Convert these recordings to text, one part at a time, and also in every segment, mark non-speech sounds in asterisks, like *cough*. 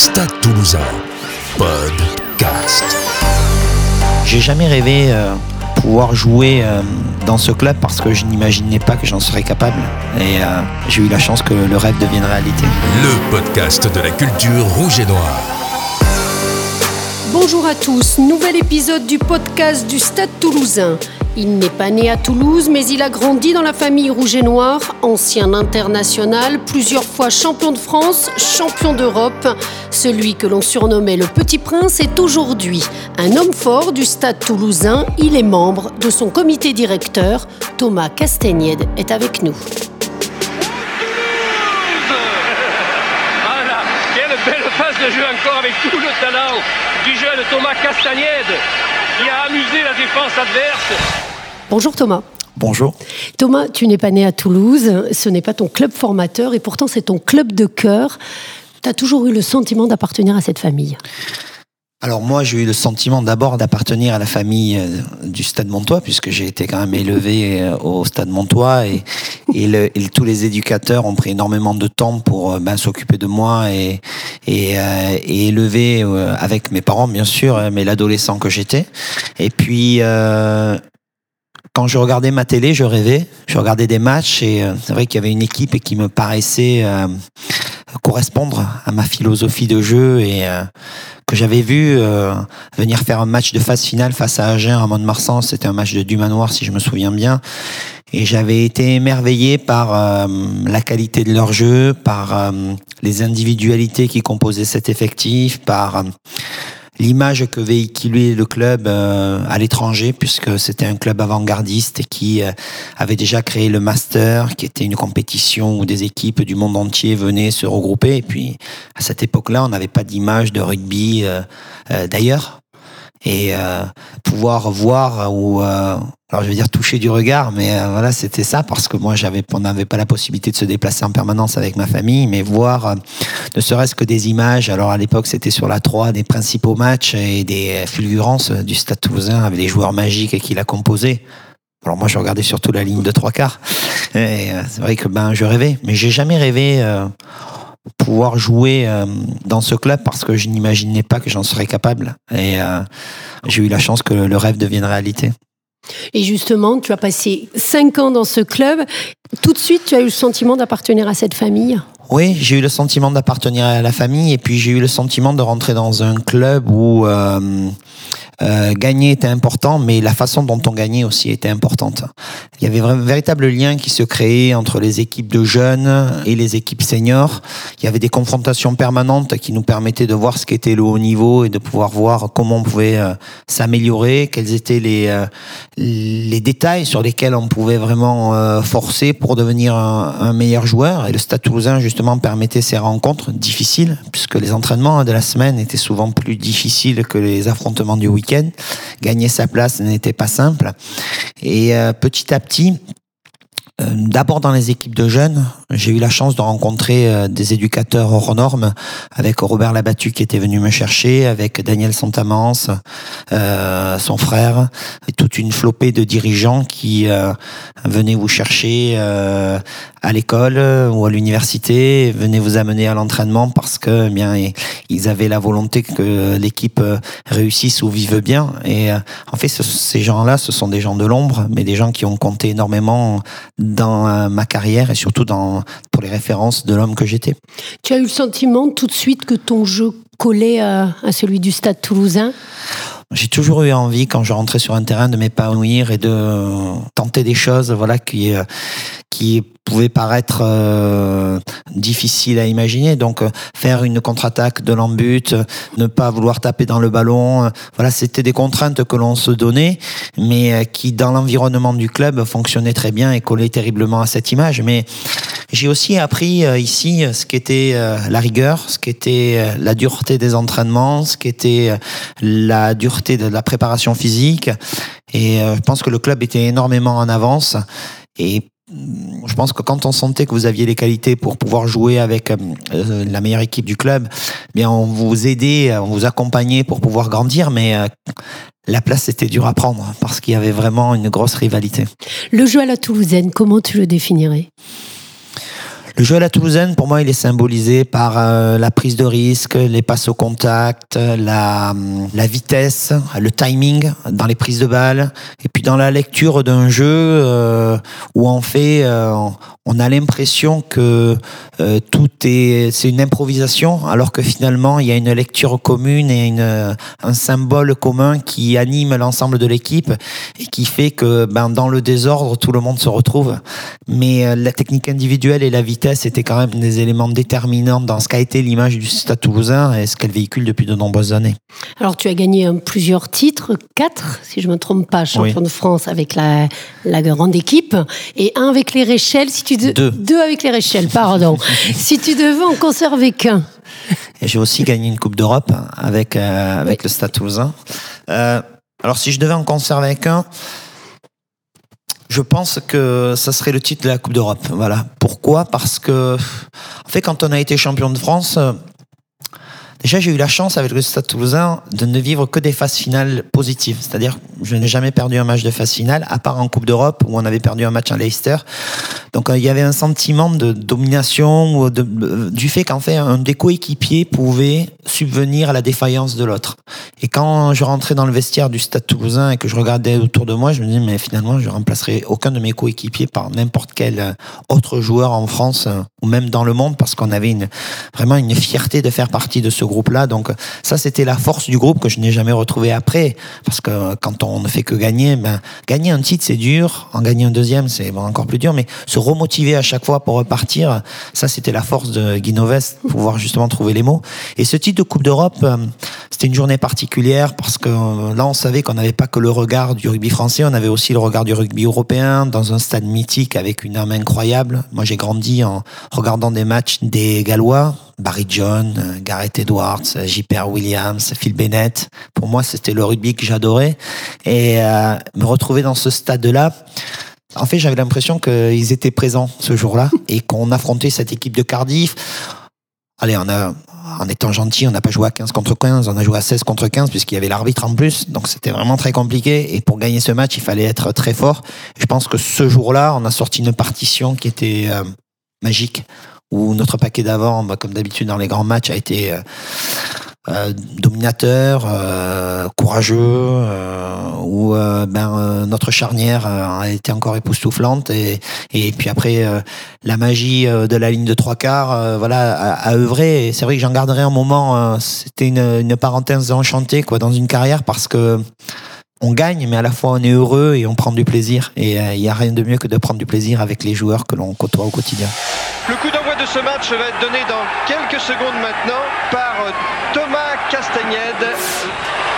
Stade Toulousain, podcast. J'ai jamais rêvé euh, pouvoir jouer euh, dans ce club parce que je n'imaginais pas que j'en serais capable. Et euh, j'ai eu la chance que le rêve devienne réalité. Le podcast de la culture rouge et noire. Bonjour à tous, nouvel épisode du podcast du Stade toulousain. Il n'est pas né à Toulouse, mais il a grandi dans la famille rouge et noire, ancien international, plusieurs fois champion de France, champion d'Europe. Celui que l'on surnommait le Petit Prince est aujourd'hui un homme fort du Stade toulousain. Il est membre de son comité directeur. Thomas Castagnède est avec nous. Voilà, quelle belle phase de jeu encore avec tout le talent du jeune Thomas Castagnède qui a amusé la défense adverse. Bonjour Thomas. Bonjour. Thomas, tu n'es pas né à Toulouse, ce n'est pas ton club formateur et pourtant c'est ton club de cœur. Tu as toujours eu le sentiment d'appartenir à cette famille? Alors moi, j'ai eu le sentiment d'abord d'appartenir à la famille euh, du Stade Montois, puisque j'ai été quand même élevé euh, au Stade Montois et, tous les éducateurs ont pris énormément de temps pour euh, ben, s'occuper de moi et, élever avec mes parents, bien sûr, mais l'adolescent que j'étais. Et puis, quand je regardais ma télé, je rêvais. Je regardais des matchs et c'est vrai qu'il y avait une équipe qui me paraissait correspondre à ma philosophie de jeu et euh, que j'avais vu euh, venir faire un match de phase finale face à Agen à Mont-de-Marsan. C'était un match de du manoir, si je me souviens bien. Et j'avais été émerveillé par euh, la qualité de leur jeu, par euh, les individualités qui composaient cet effectif, par l'image que véhiculait le club euh, à l'étranger, puisque c'était un club avant-gardiste qui euh, avait déjà créé le Master, qui était une compétition où des équipes du monde entier venaient se regrouper. Et puis, à cette époque-là, on n'avait pas d'image de rugby euh, d'ailleurs. Et euh, pouvoir voir ou euh, alors je vais dire toucher du regard, mais euh, voilà c'était ça parce que moi j'avais on n'avait pas la possibilité de se déplacer en permanence avec ma famille, mais voir euh, ne serait-ce que des images. Alors à l'époque c'était sur la 3 des principaux matchs et des fulgurances du Stade Toulousain avec les joueurs magiques qui la composaient. Alors moi je regardais surtout la ligne de trois quarts. Et euh, c'est vrai que ben je rêvais, mais j'ai jamais rêvé. Pouvoir jouer euh, dans ce club parce que je n'imaginais pas que j'en serais capable et euh, j'ai eu la chance que le rêve devienne réalité. Et justement, tu as passé cinq ans dans ce club. Tout de suite, tu as eu le sentiment d'appartenir à cette famille? Oui, j'ai eu le sentiment d'appartenir à la famille et puis j'ai eu le sentiment de rentrer dans un club où euh, euh, gagner était important, mais la façon dont on gagnait aussi était importante. Il y avait un véritable lien qui se créait entre les équipes de jeunes et les équipes seniors. Il y avait des confrontations permanentes qui nous permettaient de voir ce qu'était le haut niveau et de pouvoir voir comment on pouvait euh, s'améliorer, quels étaient les, euh, les détails sur lesquels on pouvait vraiment euh, forcer pour devenir un, meilleur joueur. Et le Stade Toulousain, justement, permettait ces rencontres difficiles, puisque les entraînements de la semaine étaient souvent plus difficiles que les affrontements du week-end. Gagner sa place n'était pas simple. Et euh, petit à petit, D'abord dans les équipes de jeunes, j'ai eu la chance de rencontrer euh, des éducateurs hors normes, avec Robert Labattu qui était venu me chercher, avec Daniel Santamance, euh, son frère, et toute une flopée de dirigeants qui euh, venaient vous chercher euh, à l'école euh, ou à l'université, venaient vous amener à l'entraînement parce que eh bien ils avaient la volonté que l'équipe euh, réussisse ou vive bien. Et euh, en fait, ce- ces gens-là, ce sont des gens de l'ombre, mais des gens qui ont compté énormément euh, ma carrière et surtout dans pour les références de l'homme que j'étais. Tu as eu le sentiment tout de suite que ton jeu collait à, à celui du Stade toulousain? J'ai toujours eu envie, quand je rentrais sur un terrain, de m'épanouir et de tenter des choses, voilà, qui euh, qui pouvaient paraître euh, difficiles à imaginer. Donc, euh, faire une contre-attaque de l'embut, ne pas vouloir taper dans le ballon, euh, voilà, c'était des contraintes que l'on se donnait, mais qui, dans l'environnement du club, fonctionnaient très bien et collaient terriblement à cette image. Mais j'ai aussi appris ici ce qu'était la rigueur, ce qu'était la dureté des entraînements, ce qu'était la dureté de la préparation physique. Et euh, je pense que le club était énormément en avance. Et mm, je pense que quand on sentait que vous aviez les qualités pour pouvoir jouer avec euh, euh, la meilleure équipe du club, eh bien on vous aidait, on vous accompagnait pour pouvoir grandir, mais la place était dure à prendre parce qu'il y avait vraiment une grosse rivalité. Le jeu à la toulousaine, comment tu le définirais? Le jeu à la Toulousaine, pour moi, il est symbolisé par euh, la prise de risque, les passes au contact, la, la vitesse, le timing dans les prises de balles, et puis dans la lecture d'un jeu euh, où en fait, euh, on a l'impression que tout est, c'est une improvisation, alors que finalement, il y a une lecture commune et un symbole commun qui anime l'ensemble de l'équipe et qui fait que, ben, dans le désordre, tout le monde se retrouve. Mais la technique individuelle et la vitesse étaient quand même des éléments déterminants dans ce qu'a été l'image du Stade Toulousain et ce qu'elle véhicule depuis de nombreuses années. Alors, tu as gagné euh, plusieurs titres, quatre, si je ne me trompe pas, champion Oui. de France avec la, la grande équipe, et un avec les Réchelles, si tu de- Deux. deux avec les Réchelles, pardon. *laughs* si tu devais en conserver qu'un. Et j'ai aussi gagné une Coupe d'Europe avec, euh, avec Oui. le Stade Toulousain. Euh, alors, si je devais en conserver qu'un, je pense que ça serait le titre de la Coupe d'Europe. Voilà. Pourquoi? Parce que, en fait, quand on a été champion de France, déjà, j'ai eu la chance avec le Stade Toulousain de ne vivre que des phases finales positives. C'est-à-dire, je n'ai jamais perdu un match de phase finale, à part en Coupe d'Europe où on avait perdu un match à Leicester. Donc euh, il y avait un sentiment de domination ou du fait qu'en fait un des coéquipiers pouvait subvenir à la défaillance de l'autre. Et quand je rentrais dans le vestiaire du Stade Toulousain et que je regardais autour de moi, je me disais mais finalement je remplacerai aucun de mes coéquipiers par n'importe quel euh, autre joueur en France euh, ou même dans le monde parce qu'on avait vraiment une fierté de faire partie de ce groupe-là. Donc ça c'était la force du groupe que je n'ai jamais retrouvé après parce que quand on ne fait que gagner, ben gagner un titre c'est dur, en gagner un deuxième c'est encore plus dur, mais se remotiver à chaque fois pour repartir, ça c'était la force de Guy Noves, pouvoir justement trouver les mots. Et ce titre de Coupe d'Europe, euh, c'était une journée particulière parce que euh, là on savait qu'on n'avait pas que le regard du rugby français, on avait aussi le regard du rugby européen dans un stade mythique avec une âme incroyable. Moi j'ai grandi en regardant des matchs des Gallois, Barry John, euh, Gareth Edwards, euh, J.P.R. Williams, Phil Bennett. Pour moi, c'était le rugby que j'adorais. Et euh, me retrouver dans ce stade-là, en fait, j'avais l'impression qu'ils étaient présents ce jour-là et qu'on affrontait cette équipe de Cardiff. Allez, en étant gentil, on n'a pas joué à 15 contre 15, on a joué à 16 contre 15 puisqu'il y avait l'arbitre en plus. Donc c'était vraiment très compliqué. Et pour gagner ce match, il fallait être très fort. Je pense que ce jour-là, on a sorti une partition qui était magique où notre paquet d'avant, bah, comme d'habitude dans les grands matchs, a été euh, euh, dominateur, euh, courageux, euh, où euh, ben, euh, notre charnière a été encore époustouflante et, et puis après la magie de la ligne de trois quarts, voilà, a, a œuvré. C'est vrai que j'en garderai un moment. C'était une, une parenthèse enchantée quoi dans une carrière parce que on gagne, mais à la fois on est heureux et on prend du plaisir. Et il n'y a rien de mieux que de prendre du plaisir avec les joueurs que l'on côtoie au quotidien. De ce match va être donné dans quelques secondes maintenant par euh, Thomas Castagnède.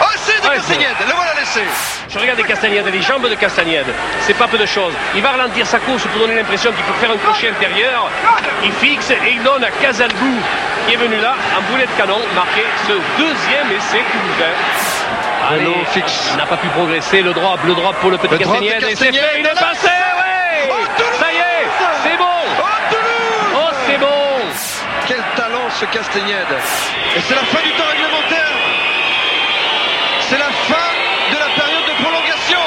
Oh, c'est de Ouais, Castagnède, le voilà laissé. Je regarde Castagnède, les jambes de Castagnède. C'est pas peu de choses. Il va ralentir sa course pour donner l'impression qu'il peut faire un crochet intérieur. Il fixe et il donne à Casalbou, qui est venu là, en boulet de canon, marquer ce deuxième essai toulousain. Allez, fixe. il n'a pas pu progresser. Le drop, le drop pour le petit Le drop de Castagnède. Et c'est Castagnède, fait, il est passé, ouais Oh, Toulouse Ça y est, c'est bon Oh, Toulouse Oh, c'est bon Quel talent ce Castagnède. Et c'est la fin du temps réglementaire. C'est la fin de la période de prolongation.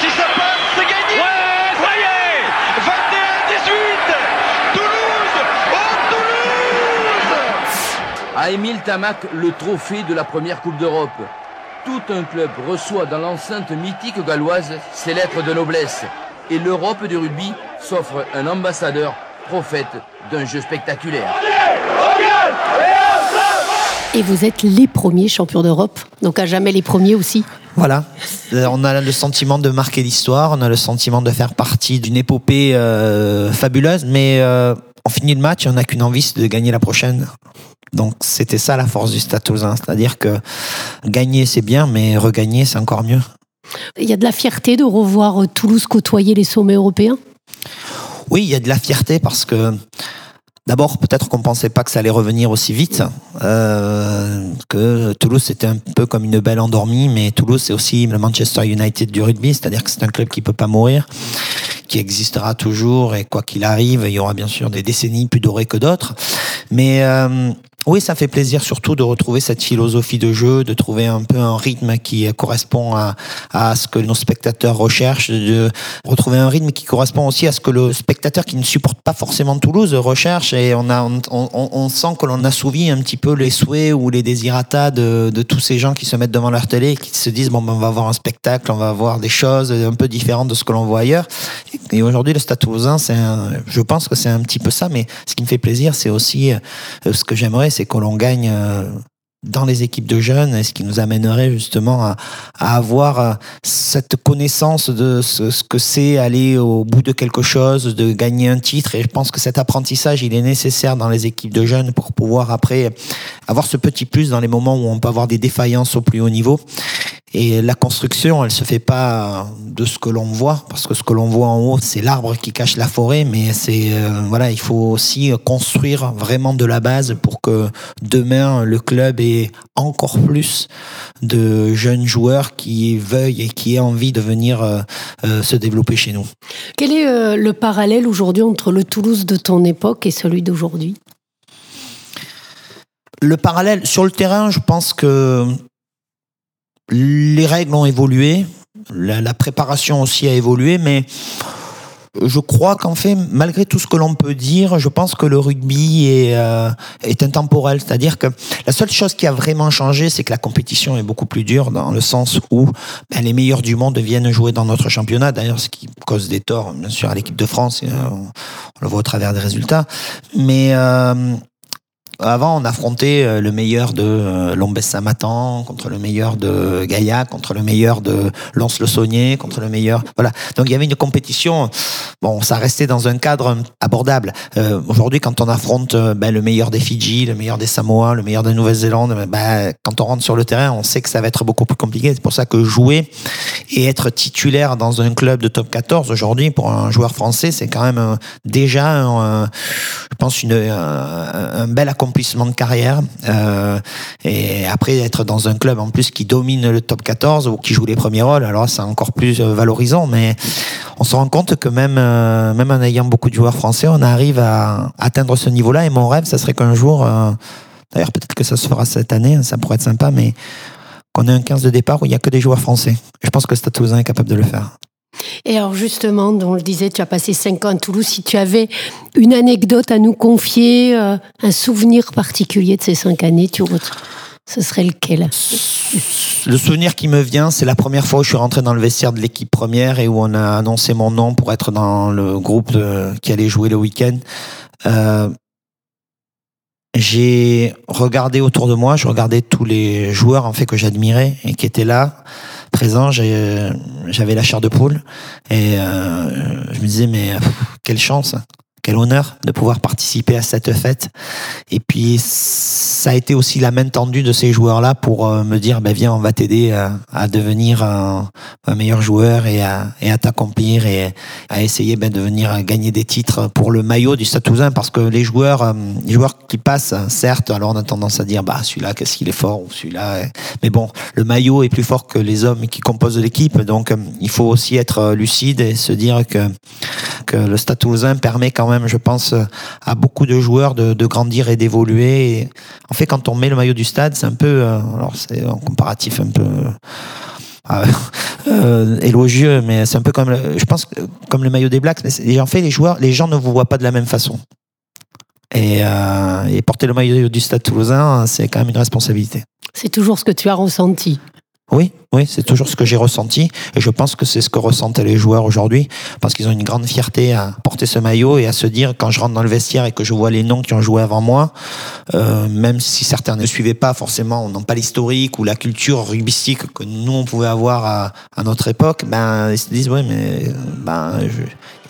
Si ça passe, c'est gagné. Ouais, ça y est 21-18 Toulouse Oh Toulouse À Émile Tamac, le trophée de la première Coupe d'Europe. Tout un club reçoit dans l'enceinte mythique galloise ses lettres de noblesse. Et l'Europe du rugby s'offre un ambassadeur, prophète d'un jeu spectaculaire. Et vous êtes les premiers champions d'Europe, donc à jamais les premiers aussi. Voilà, Euh, on a le sentiment de marquer l'histoire, on a le sentiment de faire partie d'une épopée euh, fabuleuse, mais euh, on finit le match et on n'a qu'une envie, c'est de gagner la prochaine. Donc c'était ça la force du Stade Toulousain, c'est-à-dire que gagner c'est bien, mais regagner c'est encore mieux. Il y a de la fierté de revoir Toulouse côtoyer les sommets européens? Oui, il y a de la fierté parce que d'abord peut-être qu'on pensait pas que ça allait revenir aussi vite, euh, que Toulouse c'était un peu comme une belle endormie, mais Toulouse c'est aussi le Manchester United du rugby, c'est-à-dire que c'est un club qui peut pas mourir, qui existera toujours et quoi qu'il arrive, il y aura bien sûr des décennies plus dorées que d'autres, mais euh, Oui, ça fait plaisir surtout de retrouver cette philosophie de jeu, de trouver un peu un rythme qui correspond à, à ce que nos spectateurs recherchent, de retrouver un rythme qui correspond aussi à ce que le spectateur qui ne supporte pas forcément Toulouse recherche. Et on, a, on, on, sent que l'on assouvit un petit peu les souhaits ou les désirata de, de, tous ces gens qui se mettent devant leur télé et qui se disent bon, ben, on va voir un spectacle, on va voir des choses un peu différentes de ce que l'on voit ailleurs. Et aujourd'hui, le Stade Toulousain, c'est je pense que c'est un petit peu ça, mais ce qui me fait plaisir, c'est aussi euh, ce que j'aimerais c'est que l'on gagne euh, dans les équipes de jeunes et ce qui nous amènerait justement à, avoir euh, cette connaissance de ce, que c'est aller au bout de quelque chose, de gagner un titre. Et je pense que cet apprentissage, il est nécessaire dans les équipes de jeunes pour pouvoir après avoir ce petit plus dans les moments où on peut avoir des défaillances au plus haut niveau. Et la construction, elle se fait pas de ce que l'on voit, parce que ce que l'on voit en haut, c'est l'arbre qui cache la forêt, mais c'est euh, voilà, il faut aussi construire vraiment de la base pour que demain le club ait encore plus de jeunes joueurs qui veuillent et qui aient envie de venir euh, euh, se développer chez nous. Quel est le parallèle aujourd'hui entre le Toulouse de ton époque et celui d'aujourd'hui? Le parallèle sur le terrain, je pense que les règles ont évolué, la, préparation aussi a évolué, mais je crois qu'en fait, malgré tout ce que l'on peut dire, je pense que le rugby est, euh, est intemporel. C'est-à-dire que la seule chose qui a vraiment changé, c'est que la compétition est beaucoup plus dure dans le sens où ben, les meilleurs du monde viennent jouer dans notre championnat. D'ailleurs, ce qui cause des torts, bien sûr, à l'équipe de France. Euh, on, le voit au travers des résultats. Mais euh, avant, on affrontait euh, le meilleur de euh, Lombes Samatan contre le meilleur de Gaïa, contre le meilleur de Lons-le-Saunier, contre le meilleur. Voilà. Donc il y avait une compétition. Bon, ça restait dans un cadre abordable. Euh, aujourd'hui, quand on affronte ben, le meilleur des Fidji, le meilleur des Samoa, le meilleur de Nouvelle-Zélande, ben, quand on rentre sur le terrain, on sait que ça va être beaucoup plus compliqué. C'est pour ça que jouer et être titulaire dans un club de top 14 aujourd'hui pour un joueur français, c'est quand même déjà, je pense, une, un, un bel accomplissement accomplissement de carrière. Euh, et après, être dans un club en plus qui domine le top 14 ou qui joue les premiers rôles, alors c'est encore plus euh, valorisant. Mais on se rend compte que même, euh, même en ayant beaucoup de joueurs français, on arrive à atteindre ce niveau-là. Et mon rêve, ça serait qu'un jour, d'ailleurs peut-être que ça se fera cette année, hein, ça pourrait être sympa, mais qu'on ait un 15 de départ où il n'y a que des joueurs français. Je pense que Stade est capable de le faire. Et alors justement, on le disait, tu as passé cinq ans à Toulouse. Si tu avais une anecdote à nous confier, euh, un souvenir particulier de ces cinq années, tu ce serait lequel? Le souvenir qui me vient, c'est la première fois où je suis rentré dans le vestiaire de l'équipe première et où on a annoncé mon nom pour être dans le groupe qui allait jouer le week-end. Euh, j'ai regardé autour de moi, je regardais tous les joueurs en fait que j'admirais et qui étaient là présent, j'avais la chair de poule et euh, je me disais mais quelle chance quel honneur de pouvoir participer à cette fête. Et puis, ça a été aussi la main tendue de ces joueurs-là pour euh, me dire, ben viens, on va t'aider à, devenir un, meilleur joueur et à, t'accomplir et à essayer ben, de venir gagner des titres pour le maillot du Stade parce que les joueurs, euh, les joueurs qui passent, certes, alors on a tendance à dire, bah celui-là, qu'est-ce qu'il est fort ou celui-là. Mais bon, le maillot est plus fort que les hommes qui composent l'équipe, donc euh, il faut aussi être lucide et se dire que le Stade permet quand même je pense, euh, à beaucoup de joueurs de, grandir et d'évoluer. En fait, quand on met le maillot du stade, c'est un peu, euh, alors c'est un comparatif un peu euh, *laughs* élogieux, mais c'est un peu comme, je pense, comme le maillot des Blacks. Mais en fait, les joueurs, les gens ne vous voient pas de la même façon. Et, et porter le maillot du Stade Toulousain, c'est quand même une responsabilité. C'est toujours ce que tu as ressenti. Oui, oui, c'est toujours ce que j'ai ressenti et je pense que c'est ce que ressentent les joueurs aujourd'hui parce qu'ils ont une grande fierté à porter ce maillot et à se dire quand je rentre dans le vestiaire et que je vois les noms qui ont joué avant moi, euh, même si certains ne suivaient pas forcément, n'ont pas l'historique ou la culture rugbystique que nous on pouvait avoir à, à notre époque, ben ils se disent ouais mais ben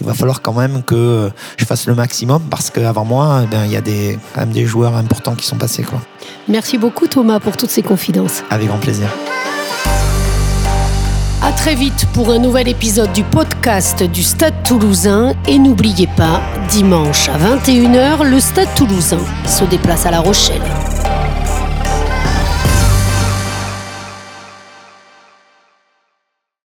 il va falloir quand même que je fasse le maximum parce qu'avant moi, ben il y a des quand même des joueurs importants qui sont passés quoi. Merci beaucoup Thomas pour toutes ces confidences. Avec grand plaisir. À très vite pour un nouvel épisode du podcast du Stade Toulousain. Et n'oubliez pas, dimanche à 21h, le Stade Toulousain se déplace à La Rochelle.